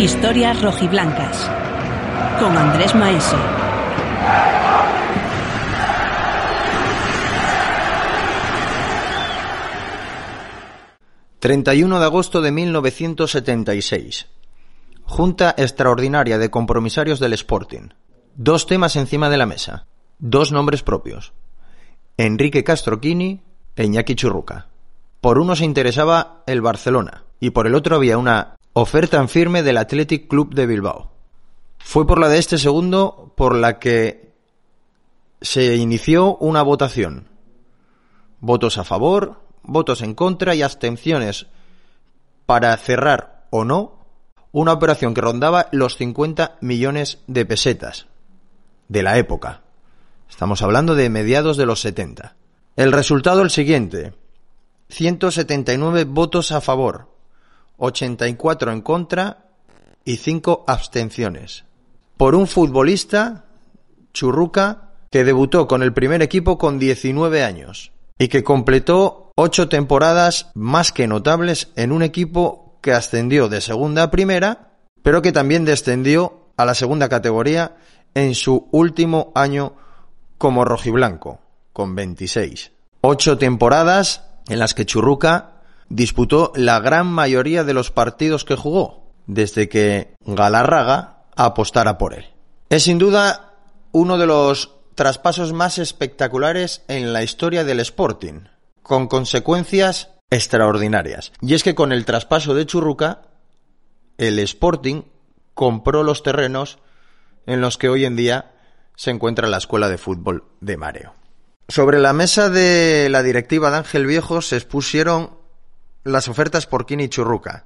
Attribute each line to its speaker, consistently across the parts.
Speaker 1: Historias rojiblancas. Con Andrés Maese.
Speaker 2: ...31 de agosto de 1976... ...Junta Extraordinaria de Compromisarios del Sporting... ...dos temas encima de la mesa... ...dos nombres propios... ...Enrique Castroquini e Iñaki Churruca... Por uno se interesaba el Barcelona y por el otro había una oferta en firme del Athletic Club de Bilbao. Fue por la de este segundo por la que se inició una votación. Votos a favor, votos en contra y abstenciones para cerrar o no una operación que rondaba los 50 millones de pesetas de la época. Estamos hablando de mediados de los 70. El resultado el siguiente. 179 votos a favor, 84 en contra y 5 abstenciones. Por un futbolista, Churruca, que debutó con el primer equipo con 19 años y que completó 8 temporadas más que notables en un equipo que ascendió de segunda a primera, pero que también descendió a la segunda categoría en su último año como rojiblanco, con 26. Ocho temporadas en las que Churruca disputó la gran mayoría de los partidos que jugó, desde que Galarraga apostara por él. Es sin duda uno de los traspasos más espectaculares en la historia del Sporting, con consecuencias extraordinarias. Y es que con el traspaso de Churruca, el Sporting compró los terrenos en los que hoy en día se encuentra la escuela de fútbol de Mareo. Sobre la mesa de la directiva de Ángel Viejo se expusieron las ofertas por Kini y Churruca.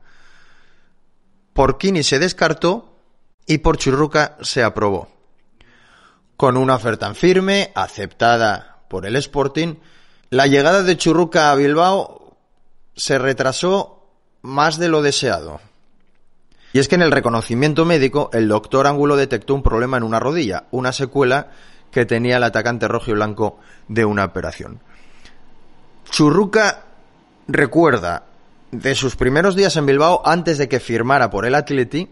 Speaker 2: Por Kini se descartó y por Churruca se aprobó. Con una oferta en firme, aceptada por el Sporting, la llegada de Churruca a Bilbao se retrasó más de lo deseado. Y es que en el reconocimiento médico, el doctor Ángulo detectó un problema en una rodilla, una secuela que tenía el atacante rojo y blanco de una operación. Churruca recuerda de sus primeros días en Bilbao antes de que firmara por el Atleti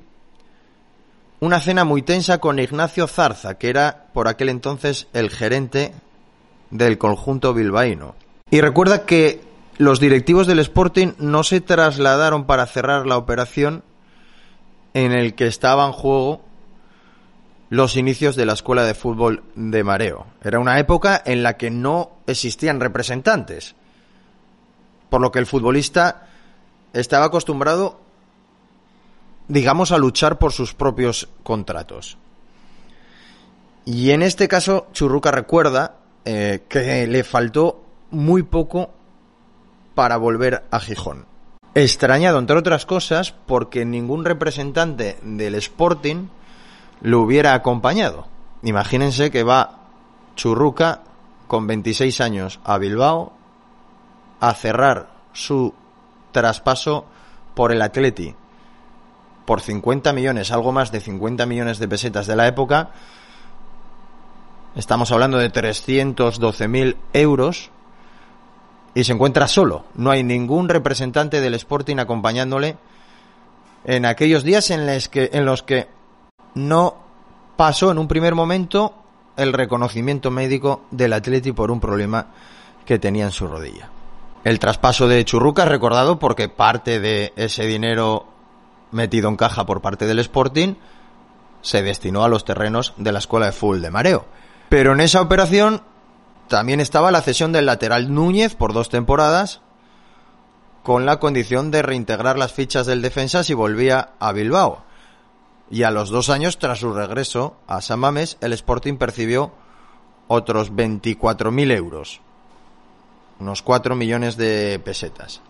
Speaker 2: una cena muy tensa con Ignacio Zarza, que era por aquel entonces el gerente del conjunto bilbaíno. Y recuerda que los directivos del Sporting no se trasladaron para cerrar la operación en el que estaba en juego los inicios de la escuela de fútbol de Mareo. Era una época en la que no existían representantes, por lo que el futbolista estaba acostumbrado, digamos, a luchar por sus propios contratos. Y en este caso, Churruca recuerda eh, que le faltó muy poco para volver a Gijón. Extrañado, entre otras cosas, porque ningún representante del Sporting lo hubiera acompañado. Imagínense que va Churruca con 26 años a Bilbao a cerrar su traspaso por el Atleti por 50 millones, algo más de 50 millones de pesetas de la época. Estamos hablando de 312.000 euros y se encuentra solo. No hay ningún representante del Sporting acompañándole en aquellos días en los que, no pasó en un primer momento el reconocimiento médico del Atleti por un problema que tenía en su rodilla. El traspaso de Churruca es recordado porque parte de ese dinero metido en caja por parte del Sporting se destinó a los terrenos de la Escuela de Fútbol de Mareo. Pero en esa operación también estaba la cesión del lateral Núñez por dos temporadas con la condición de reintegrar las fichas del defensa si volvía a Bilbao y a los dos años tras su regreso a San Mamés, el Sporting percibió otros 24.000 euros, unos 4 millones de pesetas.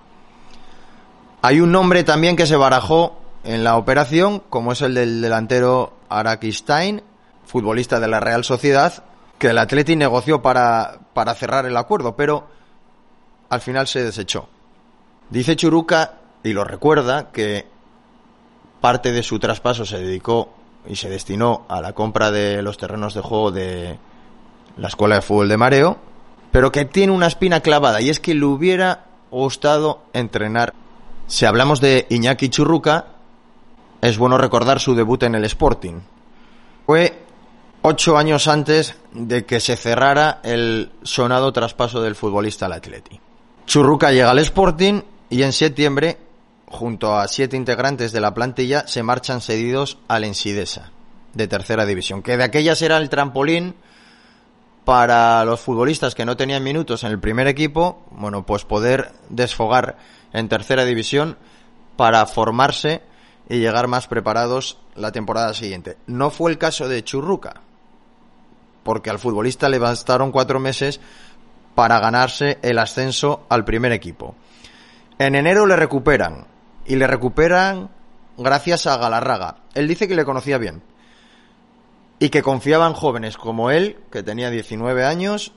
Speaker 2: Hay un nombre también que se barajó en la operación, como es el del delantero Arakistain, futbolista de la Real Sociedad, que el Atleti negoció para, para cerrar el acuerdo, pero al final se desechó. Dice Churuca, y lo recuerda, que parte de su traspaso se dedicó y se destinó a la compra de los terrenos de juego de la Escuela de Fútbol de Mareo, pero que tiene una espina clavada y es que le hubiera gustado entrenar. Si hablamos de Iñaki Churruca, es bueno recordar su debut en el Sporting. Fue ocho años antes de que se cerrara el sonado traspaso del futbolista al Atleti. Churruca llega al Sporting y en septiembre, junto a siete integrantes de la plantilla, se marchan cedidos al Ensidesa, de tercera división, que de aquellas era el trampolín para los futbolistas que no tenían minutos en el primer equipo, bueno, pues poder desfogar en tercera división para formarse y llegar más preparados la temporada siguiente. No fue el caso de Churruca, porque al futbolista le bastaron cuatro meses para ganarse el ascenso al primer equipo. En enero le recuperan, y le recuperan gracias a Galarraga. Él dice que le conocía bien, y que confiaba en jóvenes como él, que tenía 19 años,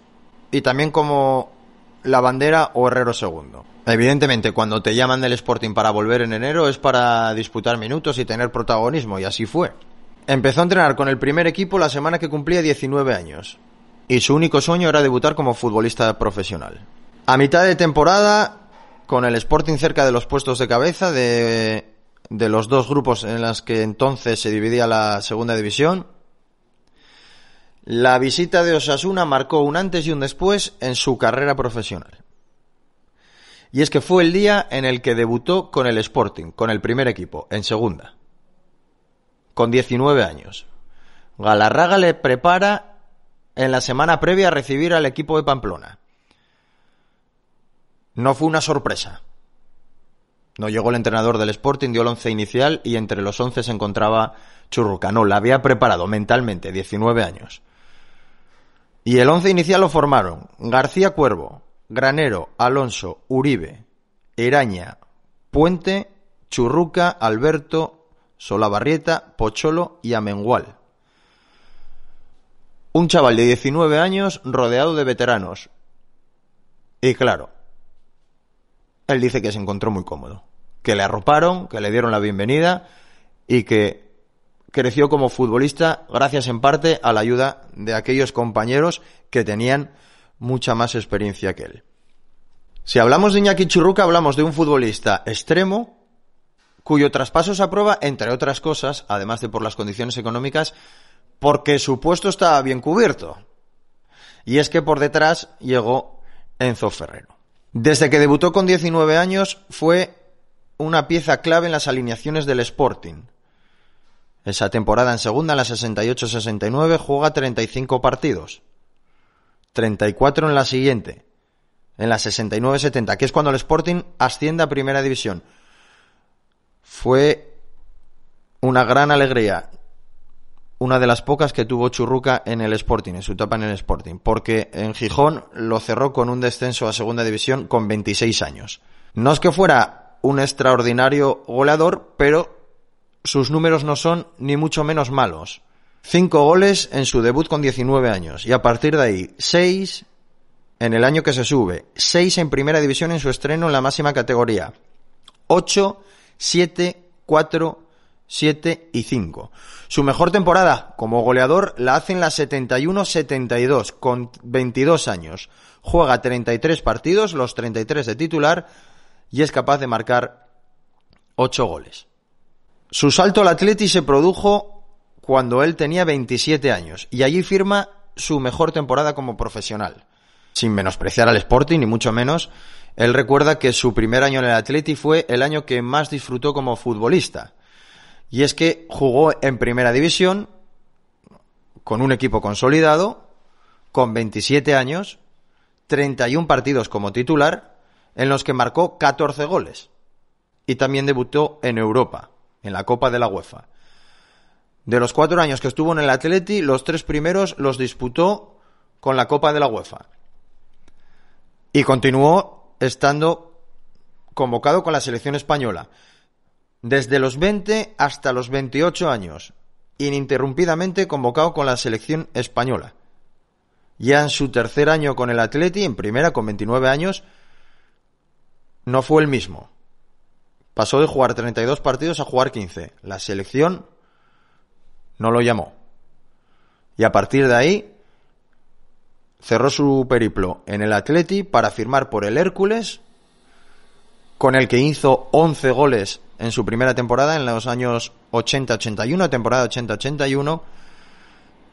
Speaker 2: y también como la bandera o Herrero segundo. Evidentemente, cuando te llaman del Sporting para volver en enero es para disputar minutos y tener protagonismo, y así fue. Empezó a entrenar con el primer equipo la semana que cumplía 19 años, y su único sueño era debutar como futbolista profesional. A mitad de temporada, con el Sporting cerca de los puestos de cabeza de, de los dos grupos en los que entonces se dividía la segunda división, la visita de Osasuna marcó un antes y un después en su carrera profesional. Y es que fue el día en el que debutó con el Sporting, con el primer equipo, en segunda. Con 19 años. Galarraga le prepara en la semana previa a recibir al equipo de Pamplona. No fue una sorpresa. No llegó el entrenador del Sporting, dio el once inicial y entre los once se encontraba Churruca. No, la había preparado mentalmente, 19 años. Y el once inicial lo formaron García Cuervo, Granero, Alonso, Uribe, Eraña, Puente, Churruca, Alberto, Solabarrieta, Pocholo y Amengual. Un chaval de 19 años rodeado de veteranos. Y claro, él dice que se encontró muy cómodo, que le arroparon, que le dieron la bienvenida y que creció como futbolista gracias en parte a la ayuda de aquellos compañeros que tenían mucha más experiencia que él. Si hablamos de Iñaki Churruca, hablamos de un futbolista extremo cuyo traspaso se aprueba, entre otras cosas, además de por las condiciones económicas, porque su puesto estaba bien cubierto. Y es que por detrás llegó Enzo Ferrero. Desde que debutó con 19 años fue una pieza clave en las alineaciones del Sporting esa temporada en segunda, en la 68-69, juega 35 partidos. 34 en la siguiente. En la 69-70, que es cuando el Sporting asciende a primera división. Fue una gran alegría. Una de las pocas que tuvo Churruca en el Sporting, en su etapa en el Sporting. Porque en Gijón lo cerró con un descenso a segunda división con 26 años. No es que fuera un extraordinario goleador, pero sus números no son ni mucho menos malos. Cinco goles en su debut con 19 años y a partir de ahí seis en el año que se sube, seis en primera división en su estreno en la máxima categoría, ocho, siete, cuatro, siete y cinco. Su mejor temporada como goleador la hace en la 71-72 con 22 años. Juega 33 partidos, los 33 de titular y es capaz de marcar ocho goles. Su salto al Atleti se produjo cuando él tenía 27 años y allí firma su mejor temporada como profesional. Sin menospreciar al Sporting, ni mucho menos, él recuerda que su primer año en el Atleti fue el año que más disfrutó como futbolista. Y es que jugó en primera división con un equipo consolidado, con 27 años, 31 partidos como titular, en los que marcó 14 goles. Y también debutó en Europa, en la Copa de la UEFA. De los cuatro años que estuvo en el Atleti, los tres primeros los disputó con la Copa de la UEFA. Y continuó estando convocado con la selección española. Desde los 20 hasta los 28 años, ininterrumpidamente convocado con la selección española. Ya en su tercer año con el Atleti, en primera con 29 años, no fue el mismo. Pasó de jugar 32 partidos a jugar 15. La selección no lo llamó. Y a partir de ahí cerró su periplo en el Atleti para firmar por el Hércules, con el que hizo 11 goles en su primera temporada, en los años 80-81, temporada 80-81,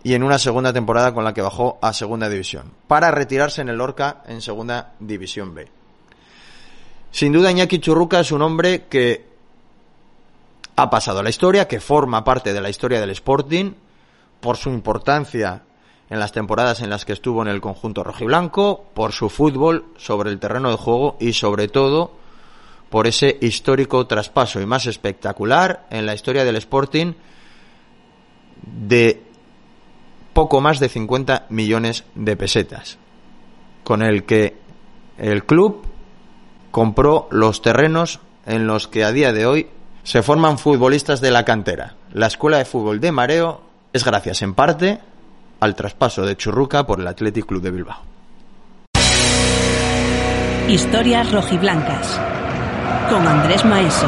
Speaker 2: y en una segunda temporada con la que bajó a segunda división, para retirarse en el Lorca en segunda división B. Sin duda, Iñaki Churruca es un hombre que ha pasado a la historia, que forma parte de la historia del Sporting, por su importancia en las temporadas en las que estuvo en el conjunto rojiblanco, por su fútbol sobre el terreno de juego y sobre todo por ese histórico traspaso y más espectacular en la historia del Sporting de poco más de 50 millones de pesetas, con el que el club compró los terrenos en los que a día de hoy se forman futbolistas de la cantera. La escuela de fútbol de Mareo es gracias en parte al traspaso de Churruca por el Athletic Club de Bilbao.
Speaker 1: Historias rojiblancas con Andrés Maese.